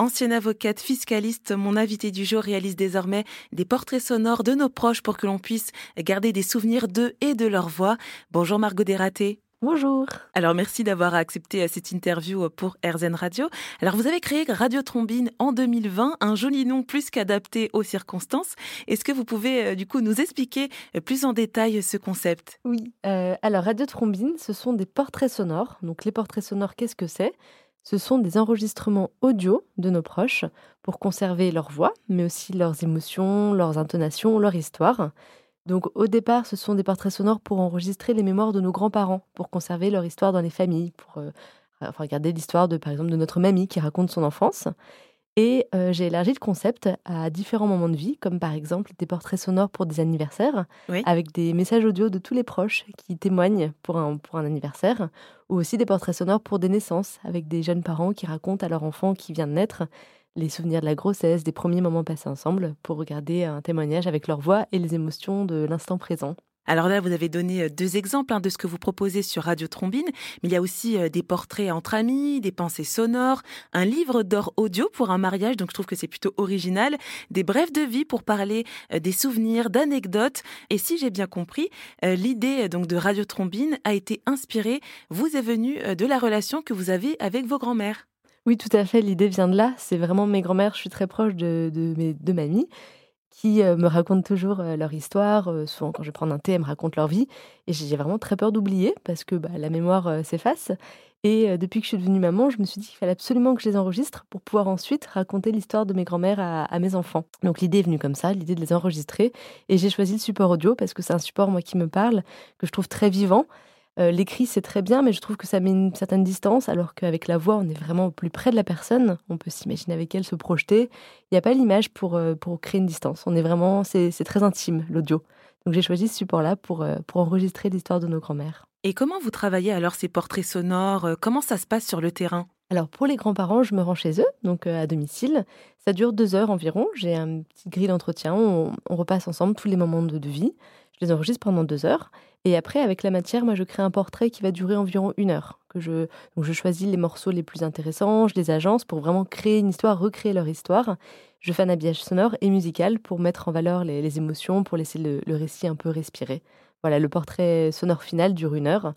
Ancienne avocate fiscaliste, mon invité du jour réalise désormais des portraits sonores de nos proches pour que l'on puisse garder des souvenirs d'eux et de leur voix. Bonjour Margot Desraté. Bonjour. Alors merci d'avoir accepté euh, cette interview euh, pour RZN Radio. Alors vous avez créé Radio Trombine en 2020, un joli nom plus qu'adapté aux circonstances. Est-ce que vous pouvez euh, du coup nous expliquer plus en détail ce concept? Oui. alors Radio Trombine, ce sont des portraits sonores. Donc les portraits sonores, qu'est-ce que c'est? Ce sont des enregistrements audio de nos proches pour conserver leur voix, mais aussi leurs émotions, leurs intonations, leur histoire. Donc au départ, ce sont des portraits sonores pour enregistrer les mémoires de nos grands-parents, pour conserver leur histoire dans les familles, pour euh, regarder l'histoire de par exemple de notre mamie qui raconte son enfance. Et euh, j'ai élargi le concept à différents moments de vie, comme par exemple des portraits sonores pour des anniversaires, avec des messages audio de tous les proches qui témoignent pour un, pour un anniversaire, ou aussi des portraits sonores pour des naissances, avec des jeunes parents qui racontent à leur enfant qui vient de naître les souvenirs de la grossesse, des premiers moments passés ensemble, pour regarder un témoignage avec leur voix et les émotions de l'instant présent. Alors là, vous avez donné euh, deux exemples hein, de ce que vous proposez sur Radio Trombine, mais il y a aussi euh, des portraits entre amis, des pensées sonores, un livre d'or audio pour un mariage, donc je trouve que c'est plutôt original, des brèves de vie pour parler euh, des souvenirs, d'anecdotes. Et si j'ai bien compris, l'idée donc de Radio Trombine a été inspirée, vous est venue de la relation que vous avez avec vos grands-mères. Oui, tout à fait. L'idée vient de là. C'est vraiment mes grands-mères. Je suis très proche de, mes deux mamies qui euh, me racontent toujours euh, leur histoire. Euh, souvent, quand je prends un thé, elles me racontent leur vie. Et j'ai vraiment très peur d'oublier parce que bah, la mémoire s'efface. Et depuis que je suis devenue maman, je me suis dit qu'il fallait absolument que je les enregistre pour pouvoir ensuite raconter l'histoire de mes grands-mères à, à, mes enfants. Donc l'idée est venue comme ça, l'idée de les enregistrer. Et j'ai choisi le support audio parce que c'est un support, moi, qui me parle, que je trouve très vivant. Euh, l'écrit, c'est très bien, mais je trouve que ça met une certaine distance, alors qu'avec la voix, on est vraiment au plus près de la personne. On peut s'imaginer avec elle, se projeter. Il n'y a pas l'image pour, euh, pour créer une distance. On est vraiment, c'est très intime, l'audio. Donc j'ai choisi ce support-là pour, euh, pour enregistrer l'histoire de nos grands-mères. Et comment vous travaillez alors ces portraits sonores? Comment ça se passe sur le terrain? Alors pour les grands-parents, je me rends chez eux, donc à domicile. Ça dure deux heures environ. J'ai un petit grille d'entretien. On, on, repasse ensemble tous les moments de vie. Je les enregistre pendant deux heures. Et après, avec la matière, moi, je crée un portrait qui va durer environ une heure. Que je, donc, je choisis les morceaux les plus intéressants, je les agence pour vraiment créer une histoire, recréer leur histoire. Je fais un habillage sonore et musical pour mettre en valeur les, émotions, pour laisser le, le, récit un peu respirer. Voilà, le portrait sonore final dure une heure.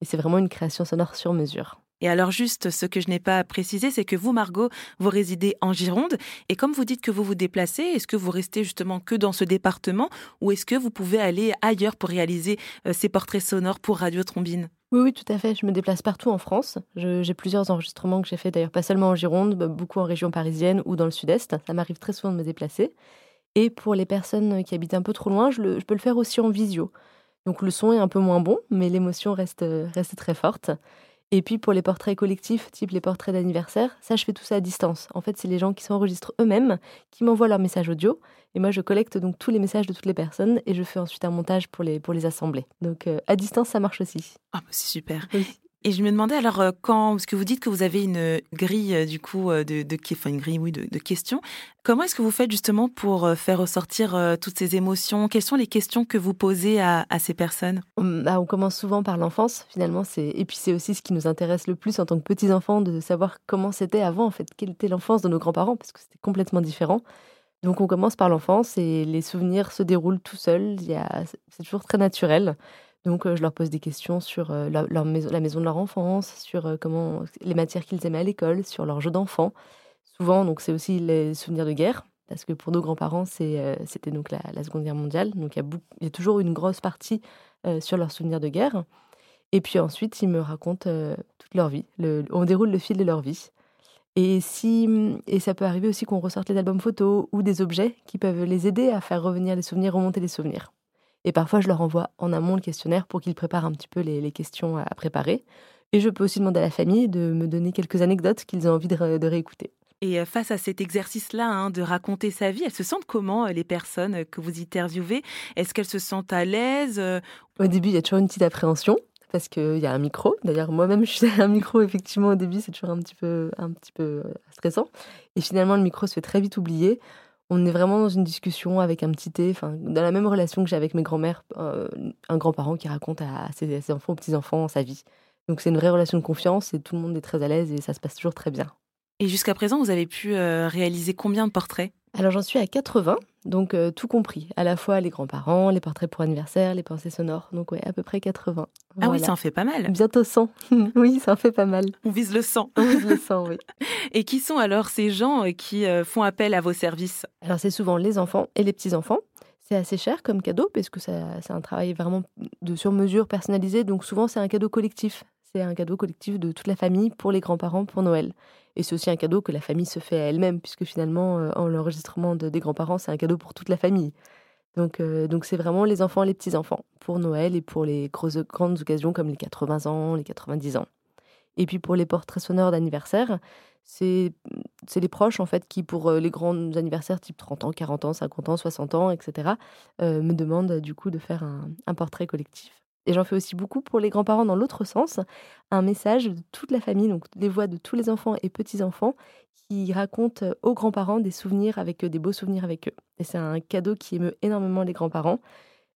Et c'est vraiment une création sonore sur mesure. Et alors juste, ce que je n'ai pas précisé, c'est que vous, Margot, vous résidez en Gironde. Et comme vous dites que vous vous déplacez, est-ce que vous restez justement que dans ce département ou est-ce que vous pouvez aller ailleurs pour réaliser euh, ces portraits sonores pour Radio Trombine? Oui, oui, tout à fait. Je me déplace partout en France. J'ai plusieurs enregistrements que j'ai fait d'ailleurs pas seulement en Gironde, bah, beaucoup en région parisienne ou dans le sud-est. Ça m'arrive très souvent de me déplacer. Et pour les personnes qui habitent un peu trop loin, je, peux le faire aussi en visio. Donc le son est un peu moins bon, mais l'émotion reste, reste très forte. Et puis pour les portraits collectifs, type les portraits d'anniversaire, ça je fais tout ça à distance. En fait, c'est les gens qui s'enregistrent eux-mêmes, qui m'envoient leurs messages audio, et moi je collecte donc tous les messages de toutes les personnes et je fais ensuite un montage pour les, pour les assembler. Donc euh, à distance, ça marche aussi. Ah, bah, c'est super. Et je me demandais alors euh, quand, parce que vous dites que vous avez une grille euh, du coup euh, de, enfin une grille oui de, questions. Comment est-ce que vous faites justement pour faire ressortir toutes ces émotions? Quelles sont les questions que vous posez à, ces personnes? Hum, bah, On commence souvent par l'enfance finalement. Et puis c'est aussi ce qui nous intéresse le plus en tant que petits enfants de savoir comment c'était avant en fait, quelle était l'enfance de nos grands-parents parce que c'était complètement différent. Donc on commence par l'enfance et les souvenirs se déroulent tout seuls. C'est toujours très naturel. Donc, je leur pose des questions sur maison, la maison de leur enfance, sur comment les matières qu'ils aimaient à l'école, sur leurs jeux d'enfants. Souvent, donc c'est aussi les souvenirs de guerre, parce que pour nos grands-parents, c'était donc la, Seconde Guerre mondiale. Donc, il y, a toujours une grosse partie sur leurs souvenirs de guerre. Et puis ensuite, ils me racontent toute leur vie. on déroule le fil de leur vie. Et, si, et ça peut arriver aussi qu'on ressorte les albums photos ou des objets qui peuvent les aider à faire revenir les souvenirs, remonter les souvenirs. Et parfois, je leur envoie en amont le questionnaire pour qu'ils préparent un petit peu les, questions à, préparer. Et je peux aussi demander à la famille de me donner quelques anecdotes qu'ils ont envie de, réécouter. Et euh, face à cet exercice-là, hein, de raconter sa vie, elles se sentent comment, euh, les personnes que vous interviewez? Est-ce qu'elles se sentent à l'aise euh? Au début, il y a toujours une petite appréhension parce qu'il y a un micro. D'ailleurs, moi-même, je suis à un micro, effectivement, au début, c'est toujours un petit, peu, un petit peu stressant. Et finalement, le micro se fait très vite oublier on est vraiment dans une discussion avec un petit thé, enfin, dans la même relation que j'ai avec mes grands-mères, euh, un grand-parent qui raconte à ses, enfants, aux petits-enfants sa vie. Donc c'est une vraie relation de confiance et tout le monde est très à l'aise et ça se passe toujours très bien. Et jusqu'à présent, vous avez pu réaliser combien de portraits? Alors j'en suis à 80, donc tout compris, à la fois les grands-parents, les portraits pour anniversaire, les pensées sonores, donc ouais, à peu près 80. Ah oui, ça en fait pas mal. Bientôt 100. oui, ça en fait pas mal. On vise le 100. On vise le 100, oui. Et qui sont alors ces gens qui font appel à vos services? Alors c'est souvent les enfants et les petits-enfants. C'est assez cher comme cadeau parce que c'est un travail vraiment de sur-mesure personnalisé. Donc souvent, c'est un cadeau collectif. C'est un cadeau collectif de toute la famille pour les grands-parents pour Noël. Et c'est aussi un cadeau que la famille se fait à elle-même, puisque finalement, euh, en l'enregistrement des grands-parents, c'est un cadeau pour toute la famille. Donc, euh, donc c'est vraiment les enfants, les petits-enfants, pour Noël et pour les grandes occasions comme les 80 ans, les 90 ans. Et puis pour les portraits sonores d'anniversaire, c'est les proches en fait qui, pour euh, les grands anniversaires type 30 ans, 40 ans, 50 ans, 60 ans, etc., me demandent du coup de faire un, portrait collectif. Et j'en fais aussi beaucoup pour les grands-parents dans l'autre sens, un message de toute la famille, donc les voix de tous les enfants et petits-enfants qui racontent aux grands-parents des souvenirs avec eux, des beaux souvenirs avec eux. Et c'est un cadeau qui émeut énormément les grands-parents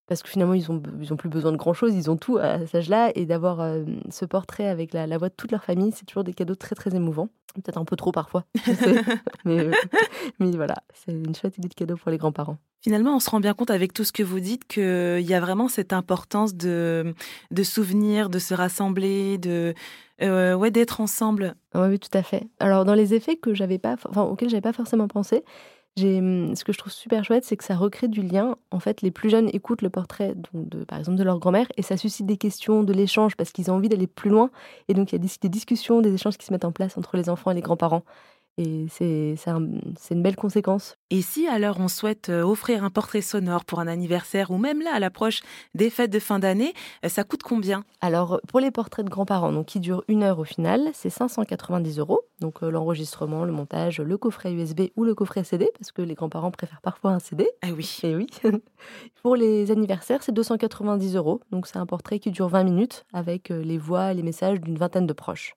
parce que finalement, ils n'ont ils ont plus besoin de grand-chose, ils ont tout à cet âge-là, et d'avoir euh, ce portrait avec la, voix de toute leur famille, c'est toujours des cadeaux très très émouvants. Peut-être un peu trop parfois, mais, mais, voilà, c'est une chouette idée de cadeau pour les grands-parents. Finalement, on se rend bien compte avec tout ce que vous dites qu'il y a vraiment cette importance de, de souvenirs, de se rassembler, de euh, ouais, d'être ensemble. Oui, tout à fait. Alors, dans les effets que j'avais pas, enfin, auxquels j'avais pas forcément pensé, Mmh, ce que je trouve super chouette, c'est que ça recrée du lien. En fait, les plus jeunes écoutent le portrait, de, par exemple, de leur grand-mère, et ça suscite des questions, de l'échange, parce qu'ils ont envie d'aller plus loin. Et donc, il y a des, discussions, des échanges qui se mettent en place entre les enfants et les grands-parents. Et c'est une belle conséquence. Et si alors on souhaite euh, offrir un portrait sonore pour un anniversaire ou même là à l'approche des fêtes de fin d'année, euh, ça coûte combien? Alors pour les portraits de grands-parents, donc qui durent une heure au final, c'est 590 euros. Donc euh, l'enregistrement, le montage, le coffret USB ou le coffret CD, parce que les grands-parents préfèrent parfois un CD. Ah oui. Et oui. pour les anniversaires, c'est 290 euros. Donc c'est un portrait qui dure 20 minutes avec les voix et les messages d'une vingtaine de proches.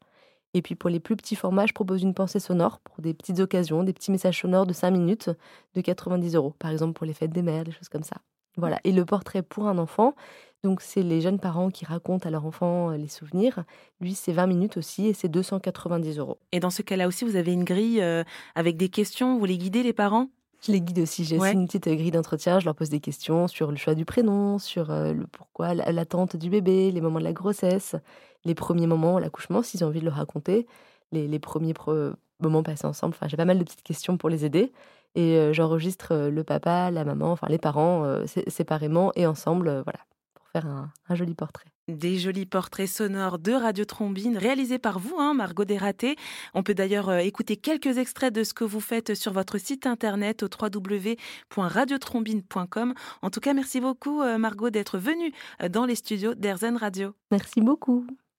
Et puis pour les plus petits formats, je propose une pensée sonore pour des petites occasions, des petits messages sonores de 5 minutes de 90 euros, par exemple pour les fêtes des mères, des choses comme ça. Voilà. Et le portrait pour un enfant, donc c'est les jeunes parents qui racontent à leur enfant euh, les souvenirs. Lui, c'est 20 minutes aussi et c'est 290 euros. Et dans ce cas-là aussi, vous avez une grille euh, avec des questions, vous les guidez les parents? Je les guide aussi. J'ai aussi une petite grille d'entretien. Je leur pose des questions sur le choix du prénom, sur euh, le pourquoi, l'attente du bébé, les moments de la grossesse, les premiers moments, l'accouchement, s'ils ont envie de le raconter, les, premiers moments passés ensemble. Enfin, j'ai pas mal de petites questions pour les aider. Et euh, j'enregistre euh, le papa, la maman, enfin les parents séparément et ensemble, voilà, pour faire un joli portrait. Des jolis portraits sonores de Radio Trombine réalisés par vous, hein, Margot Desraté. On peut d'ailleurs euh, écouter quelques extraits de ce que vous faites sur votre site internet au www.radiotrombine.com. En tout cas, merci beaucoup, euh, Margot, d'être venue euh, dans les studios d'Airzen Radio. Merci beaucoup.